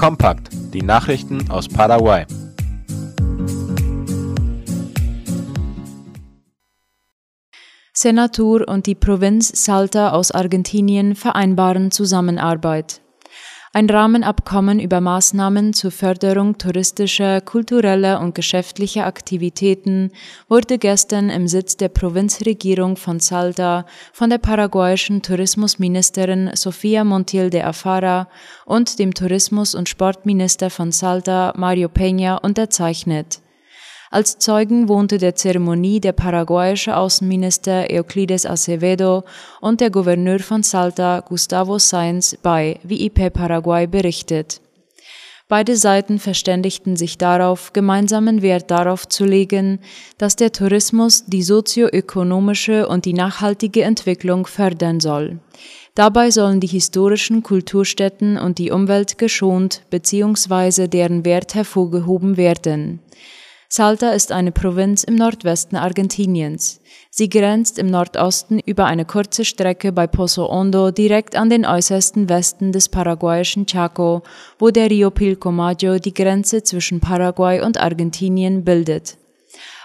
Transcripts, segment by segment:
Kompakt, die Nachrichten aus Paraguay. Senatur und die Provinz Salta aus Argentinien vereinbaren Zusammenarbeit. Ein Rahmenabkommen über Maßnahmen zur Förderung touristischer, kultureller und geschäftlicher Aktivitäten wurde gestern im Sitz der Provinzregierung von Salta von der paraguayischen Tourismusministerin Sofia Montiel de Afara und dem Tourismus- und Sportminister von Salta Mario Peña unterzeichnet. Als Zeugen wohnte der Zeremonie der paraguayische Außenminister Euclides Acevedo und der Gouverneur von Salta Gustavo Sainz bei, wie IP Paraguay berichtet. Beide Seiten verständigten sich darauf, gemeinsamen Wert darauf zu legen, dass der Tourismus die sozioökonomische und die nachhaltige Entwicklung fördern soll. Dabei sollen die historischen Kulturstätten und die Umwelt geschont bzw. deren Wert hervorgehoben werden. Salta ist eine Provinz im Nordwesten Argentiniens. Sie grenzt im Nordosten über eine kurze Strecke bei Pozo Hondo direkt an den äußersten Westen des paraguayischen Chaco, wo der Rio Pilcomayo die Grenze zwischen Paraguay und Argentinien bildet.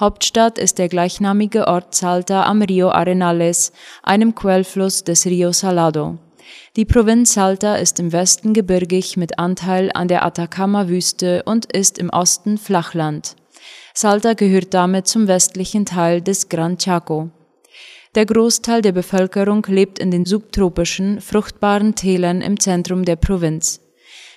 Hauptstadt ist der gleichnamige Ort Salta am Rio Arenales, einem Quellfluss des Rio Salado. Die Provinz Salta ist im Westen gebirgig mit Anteil an der Atacama-Wüste und ist im Osten Flachland. Salta gehört damit zum westlichen Teil des Gran Chaco. Der Großteil der Bevölkerung lebt in den subtropischen, fruchtbaren Tälern im Zentrum der Provinz.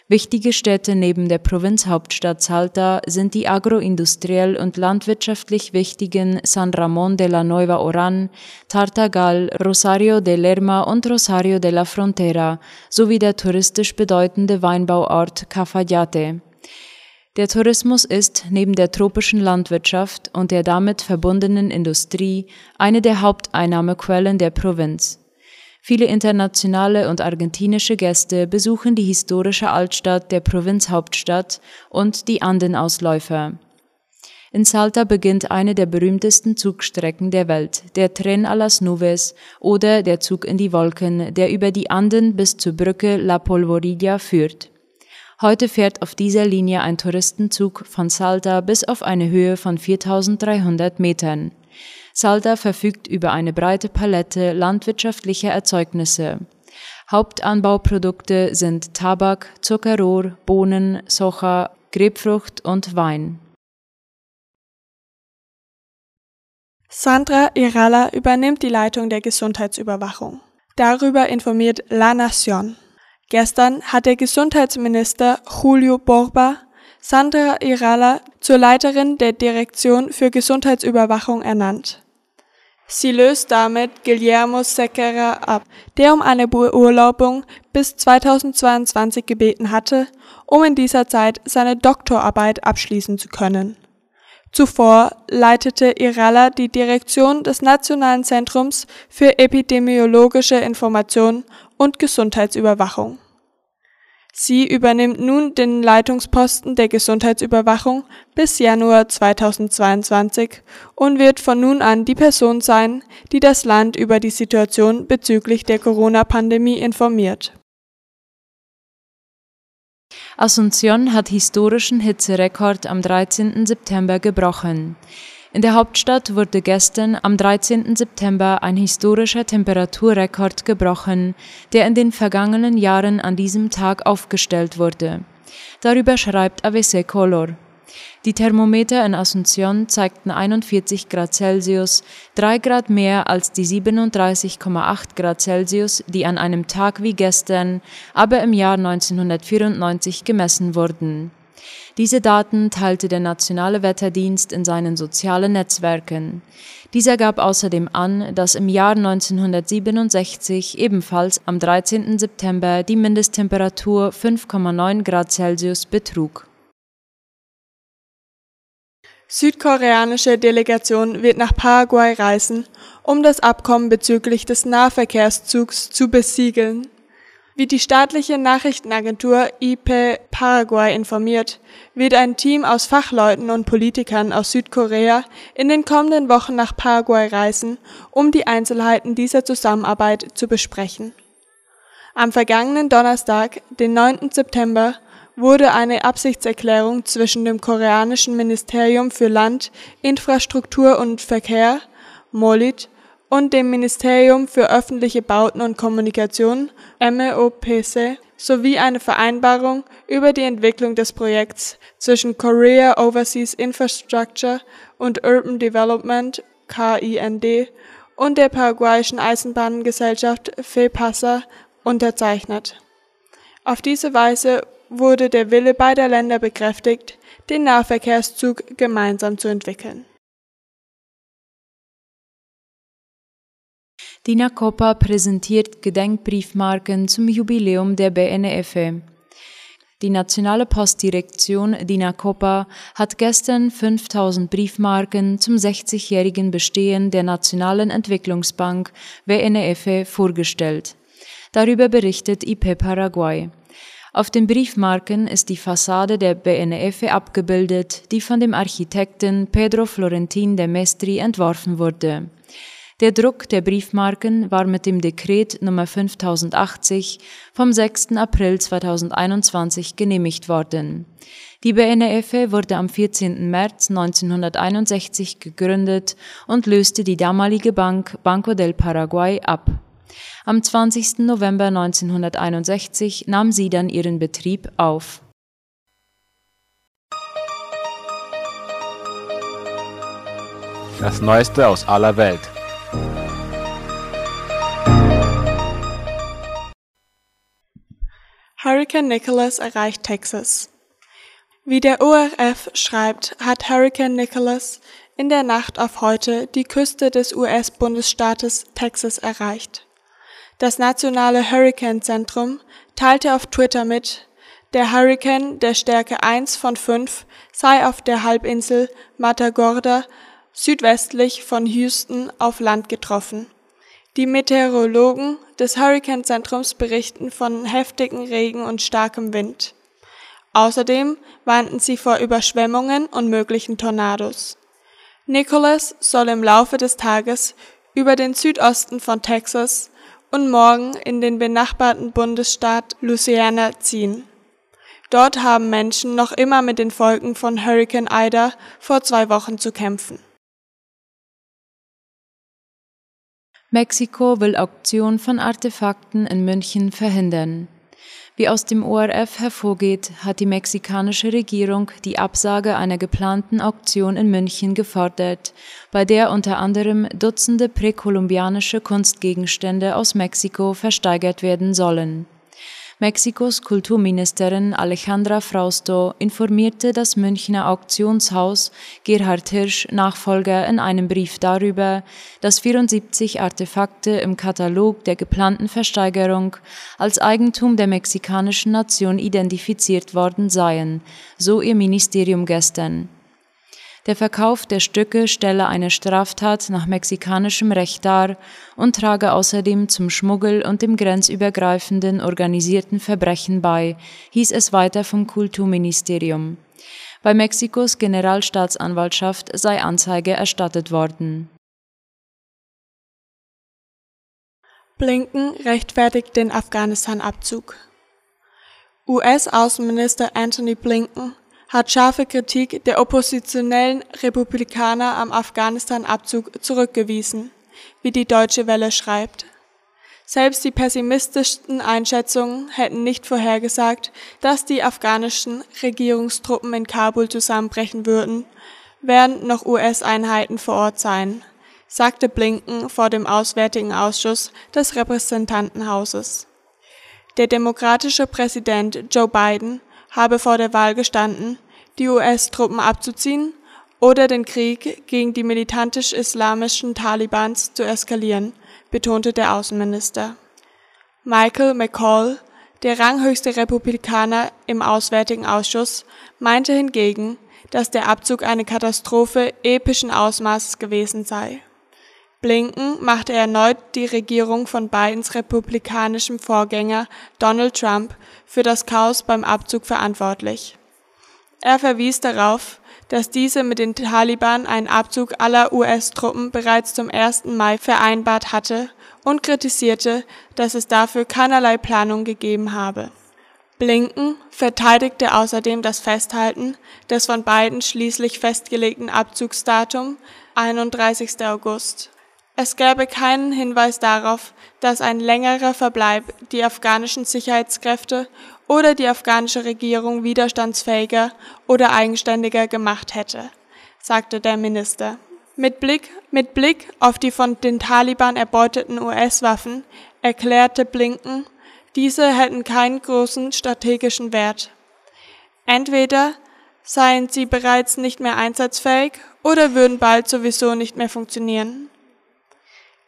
Wichtige Städte neben der Provinzhauptstadt Salta sind die agroindustriell und landwirtschaftlich wichtigen San Ramón de la Nueva Oran, Tartagal, Rosario de Lerma und Rosario de la Frontera sowie der touristisch bedeutende Weinbauort Cafayate. Der Tourismus ist neben der tropischen Landwirtschaft und der damit verbundenen Industrie eine der Haupteinnahmequellen der Provinz. Viele internationale und argentinische Gäste besuchen die historische Altstadt der Provinzhauptstadt und die Andenausläufer. In Salta beginnt eine der berühmtesten Zugstrecken der Welt, der Tren a las Nubes oder der Zug in die Wolken, der über die Anden bis zur Brücke La Polvorilla führt. Heute fährt auf dieser Linie ein Touristenzug von Salta bis auf eine Höhe von 4300 Metern. Salta verfügt über eine breite Palette landwirtschaftlicher Erzeugnisse. Hauptanbauprodukte sind Tabak, Zuckerrohr, Bohnen, Soja, Grapefrucht und Wein. Sandra Irala übernimmt die Leitung der Gesundheitsüberwachung. Darüber informiert La Nación. Gestern hat der Gesundheitsminister Julio Borba Sandra Irala zur Leiterin der Direktion für Gesundheitsüberwachung ernannt. Sie löst damit Guillermo Sequeira ab, der um eine Beurlaubung bis 2022 gebeten hatte, um in dieser Zeit seine Doktorarbeit abschließen zu können. Zuvor leitete Irala die Direktion des Nationalen Zentrums für epidemiologische Information und Gesundheitsüberwachung. Sie übernimmt nun den Leitungsposten der Gesundheitsüberwachung bis Januar 2022 und wird von nun an die Person sein, die das Land über die Situation bezüglich der Corona-Pandemie informiert. Asunción hat historischen Hitzerekord am 13. September gebrochen. In der Hauptstadt wurde gestern am 13. September ein historischer Temperaturrekord gebrochen, der in den vergangenen Jahren an diesem Tag aufgestellt wurde. Darüber schreibt AVC Color. Die Thermometer in Asunción zeigten 41 Grad Celsius, drei Grad mehr als die 37,8 Grad Celsius, die an einem Tag wie gestern, aber im Jahr 1994 gemessen wurden. Diese Daten teilte der Nationale Wetterdienst in seinen sozialen Netzwerken. Dieser gab außerdem an, dass im Jahr 1967 ebenfalls am 13. September die Mindesttemperatur 5,9 Grad Celsius betrug. Südkoreanische Delegation wird nach Paraguay reisen, um das Abkommen bezüglich des Nahverkehrszugs zu besiegeln. Wie die staatliche Nachrichtenagentur IP Paraguay informiert, wird ein Team aus Fachleuten und Politikern aus Südkorea in den kommenden Wochen nach Paraguay reisen, um die Einzelheiten dieser Zusammenarbeit zu besprechen. Am vergangenen Donnerstag, den 9. September, wurde eine Absichtserklärung zwischen dem koreanischen Ministerium für Land, Infrastruktur und Verkehr (MOLIT) und dem Ministerium für öffentliche Bauten und Kommunikation (MEOPC) sowie eine Vereinbarung über die Entwicklung des Projekts zwischen Korea Overseas Infrastructure and Urban Development (KIND) und der paraguayischen Eisenbahngesellschaft FEPASA unterzeichnet. Auf diese Weise wurde der Wille beider Länder bekräftigt, den Nahverkehrszug gemeinsam zu entwickeln. Die NACOPA präsentiert Gedenkbriefmarken zum Jubiläum der BNF. Die nationale Postdirektion DINACOPA hat gestern 5000 Briefmarken zum 60-jährigen Bestehen der Nationalen Entwicklungsbank WNF vorgestellt. Darüber berichtet IP Paraguay. Auf den Briefmarken ist die Fassade der BNF abgebildet, die von dem Architekten Pedro Florentin de Mestri entworfen wurde. Der Druck der Briefmarken war mit dem Dekret Nummer 5080 vom 6. April 2021 genehmigt worden. Die BNF wurde am 14. März 1961 gegründet und löste die damalige Bank Banco del Paraguay ab. Am 20. November 1961 nahm sie dann ihren Betrieb auf. Das Neueste aus aller Welt. Hurricane Nicholas erreicht Texas. Wie der ORF schreibt, hat Hurricane Nicholas in der Nacht auf heute die Küste des US-Bundesstaates Texas erreicht. Das nationale Hurricane-Zentrum teilte auf Twitter mit, der Hurricane der Stärke 1 von 5 sei auf der Halbinsel Matagorda südwestlich von Houston auf Land getroffen die Meteorologen des Hurrikanzentrums berichten von heftigem Regen und starkem Wind. Außerdem warnten sie vor Überschwemmungen und möglichen Tornados. Nicholas soll im Laufe des Tages über den Südosten von Texas und morgen in den benachbarten Bundesstaat Louisiana ziehen. Dort haben Menschen noch immer mit den Folgen von Hurricane Ida vor zwei Wochen zu kämpfen. Mexiko will Auktion von Artefakten in München verhindern. Wie aus dem ORF hervorgeht, hat die mexikanische Regierung die Absage einer geplanten Auktion in München gefordert, bei der unter anderem Dutzende präkolumbianische Kunstgegenstände aus Mexiko versteigert werden sollen. Mexikos Kulturministerin Alejandra Frausto informierte das Münchner Auktionshaus Gerhard Hirsch Nachfolger in einem Brief darüber, dass 74 Artefakte im Katalog der geplanten Versteigerung als Eigentum der mexikanischen Nation identifiziert worden seien, so ihr Ministerium gestern. Der Verkauf der Stücke stelle eine Straftat nach mexikanischem Recht dar und trage außerdem zum Schmuggel und dem grenzübergreifenden organisierten Verbrechen bei, hieß es weiter vom Kulturministerium. Bei Mexikos Generalstaatsanwaltschaft sei Anzeige erstattet worden. Blinken rechtfertigt den Afghanistan-Abzug. US-Außenminister Anthony Blinken hat scharfe Kritik der oppositionellen Republikaner am Afghanistan-Abzug zurückgewiesen, wie die Deutsche Welle schreibt. Selbst die pessimistischsten Einschätzungen hätten nicht vorhergesagt, dass die afghanischen Regierungstruppen in Kabul zusammenbrechen würden, während noch US-Einheiten vor Ort seien, sagte Blinken vor dem Auswärtigen Ausschuss des Repräsentantenhauses. Der demokratische Präsident Joe Biden habe vor der Wahl gestanden, die US-Truppen abzuziehen oder den Krieg gegen die militantisch-islamischen Talibans zu eskalieren, betonte der Außenminister. Michael McCall, der ranghöchste Republikaner im Auswärtigen Ausschuss, meinte hingegen, dass der Abzug eine Katastrophe epischen Ausmaßes gewesen sei. Blinken machte erneut die Regierung von Bidens republikanischem Vorgänger Donald Trump für das Chaos beim Abzug verantwortlich. Er verwies darauf, dass diese mit den Taliban einen Abzug aller US-Truppen bereits zum 1. Mai vereinbart hatte und kritisierte, dass es dafür keinerlei Planung gegeben habe. Blinken verteidigte außerdem das Festhalten des von beiden schließlich festgelegten Abzugsdatum 31. August. Es gäbe keinen Hinweis darauf, dass ein längerer Verbleib die afghanischen Sicherheitskräfte oder die afghanische Regierung widerstandsfähiger oder eigenständiger gemacht hätte, sagte der Minister. Mit Blick, mit Blick auf die von den Taliban erbeuteten US-Waffen erklärte Blinken, diese hätten keinen großen strategischen Wert. Entweder seien sie bereits nicht mehr einsatzfähig oder würden bald sowieso nicht mehr funktionieren.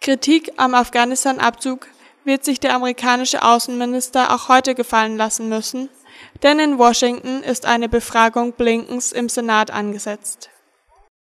Kritik am Afghanistan-Abzug wird sich der amerikanische Außenminister auch heute gefallen lassen müssen, denn in Washington ist eine Befragung Blinkens im Senat angesetzt